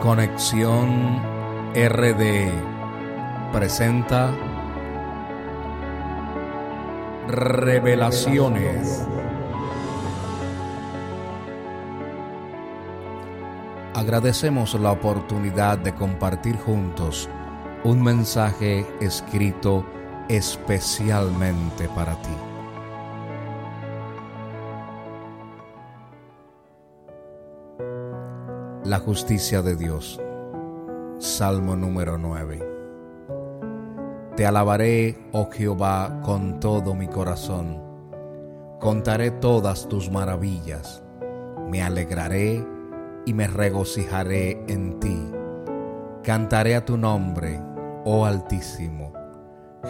Conexión RD presenta Revelaciones. Agradecemos la oportunidad de compartir juntos un mensaje escrito especialmente para ti. La justicia de Dios. Salmo número 9. Te alabaré, oh Jehová, con todo mi corazón. Contaré todas tus maravillas. Me alegraré y me regocijaré en ti. Cantaré a tu nombre, oh Altísimo.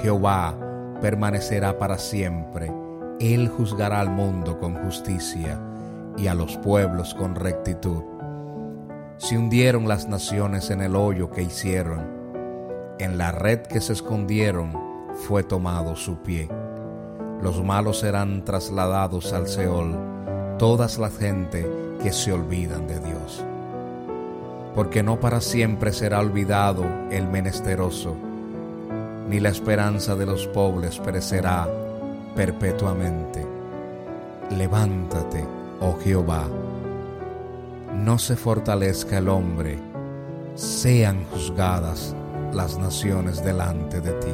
Jehová permanecerá para siempre. Él juzgará al mundo con justicia y a los pueblos con rectitud. Se hundieron las naciones en el hoyo que hicieron. En la red que se escondieron fue tomado su pie. Los malos serán trasladados al Seol, todas la gente que se olvidan de Dios. Porque no para siempre será olvidado el menesteroso, ni la esperanza de los pobres perecerá perpetuamente. Levántate, oh Jehová, no se fortalezca el hombre, sean juzgadas las naciones delante de ti.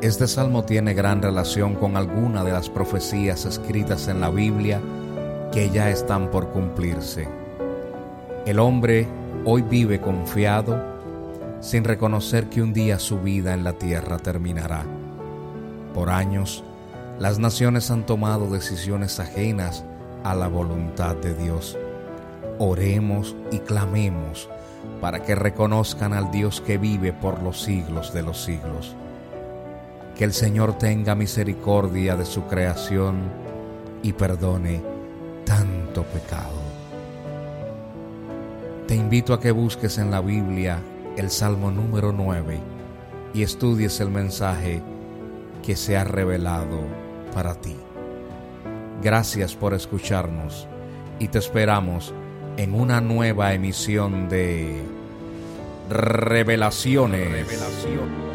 Este salmo tiene gran relación con alguna de las profecías escritas en la Biblia que ya están por cumplirse. El hombre hoy vive confiado sin reconocer que un día su vida en la tierra terminará. Por años, las naciones han tomado decisiones ajenas a la voluntad de Dios. Oremos y clamemos para que reconozcan al Dios que vive por los siglos de los siglos. Que el Señor tenga misericordia de su creación y perdone tanto pecado. Te invito a que busques en la Biblia el Salmo número 9 y estudies el mensaje que se ha revelado para ti. Gracias por escucharnos y te esperamos en una nueva emisión de Revelaciones. Revelaciones.